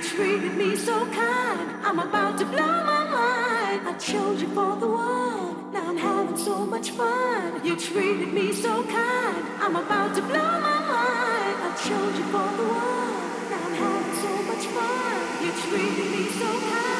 treated me so kind. I'm about to blow my mind. I chose you for the one. Now I'm having so much fun. You treated me so kind. I'm about to blow my mind. I chose you for the one. Now I'm having so much fun. You treated me so kind.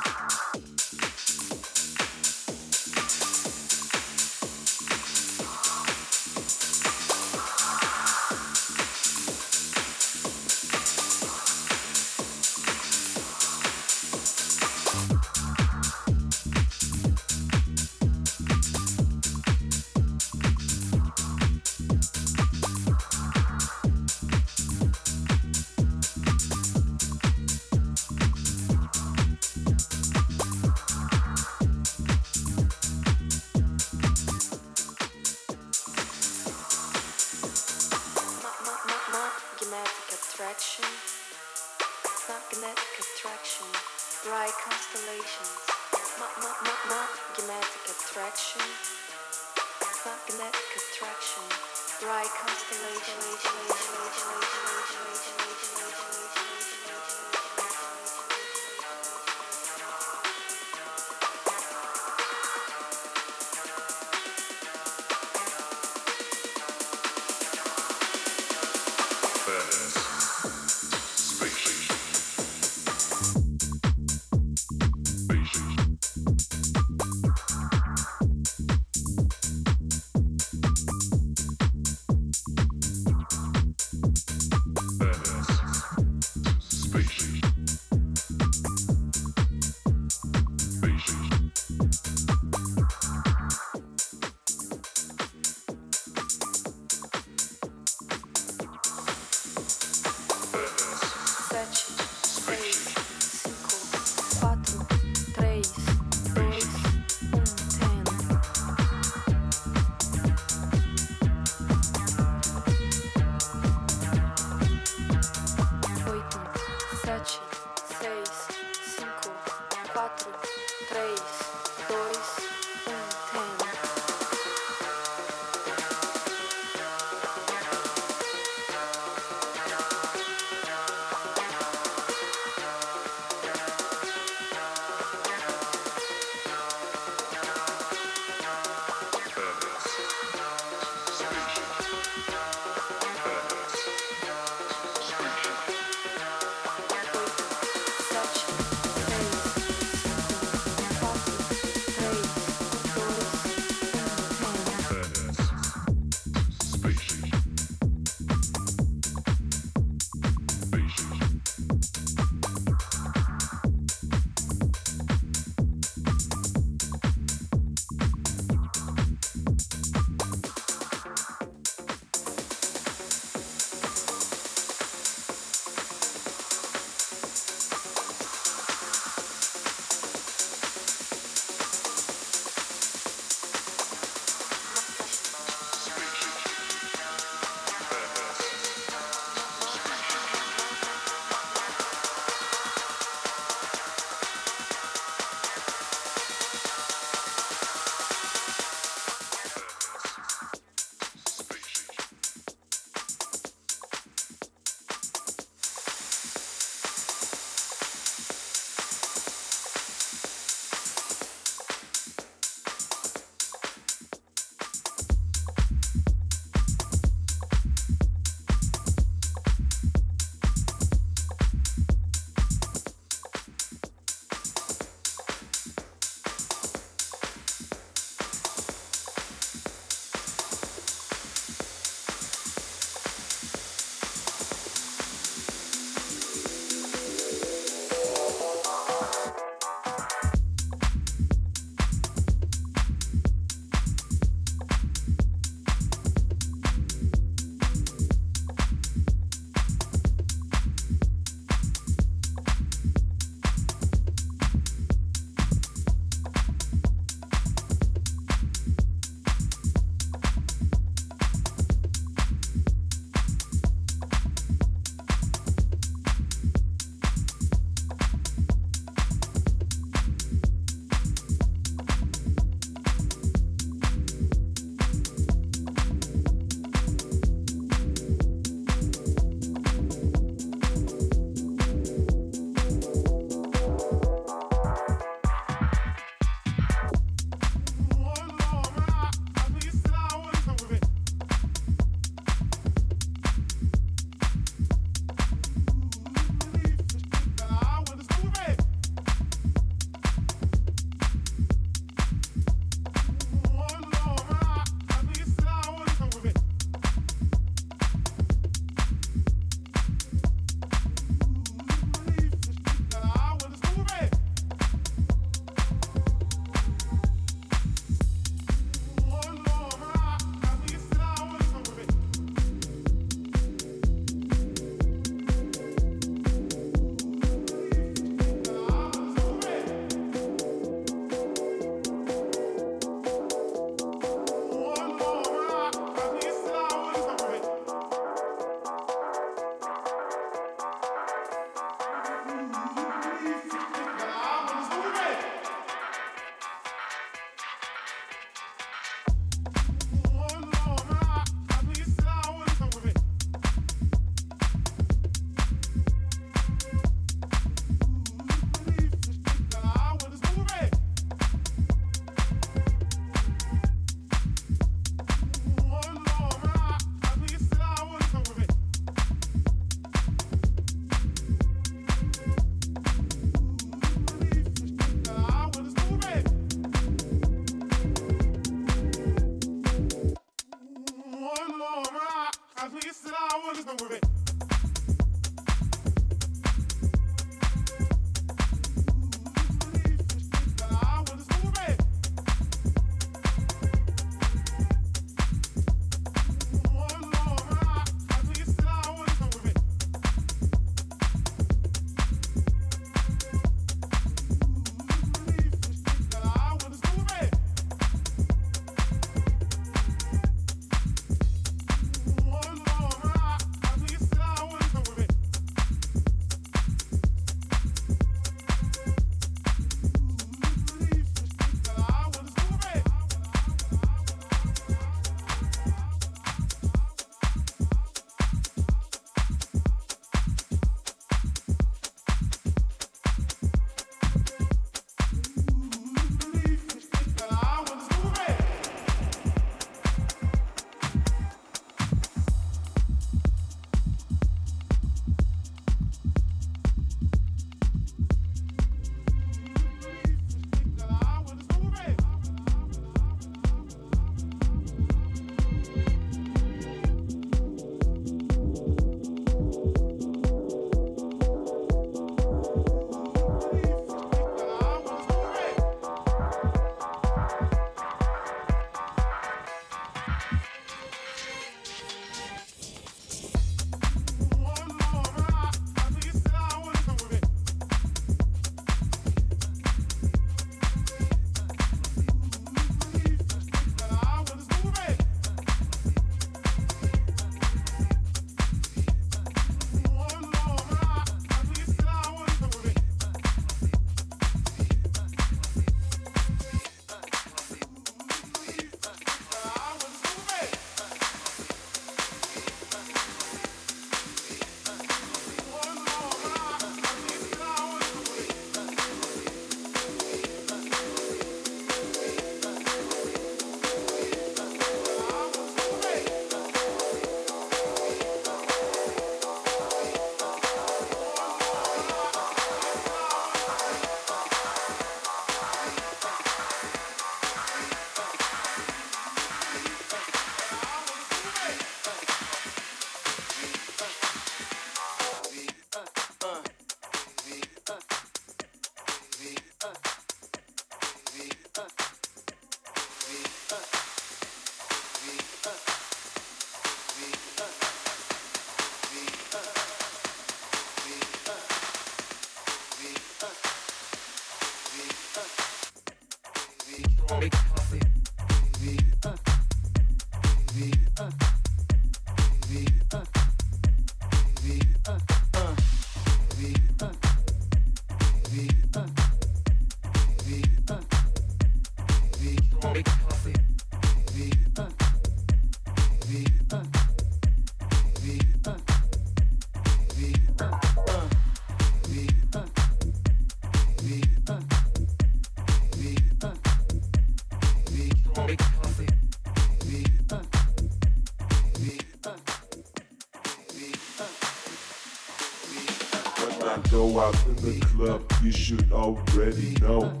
out in the club, you should already know.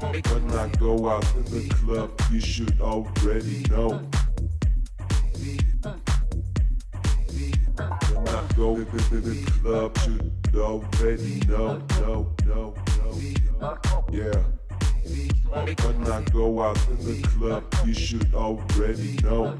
When I go out in the club, you should already know. When I go out in the club, you should already know, no, no, no. Yeah. When I go out in the club, you should already know.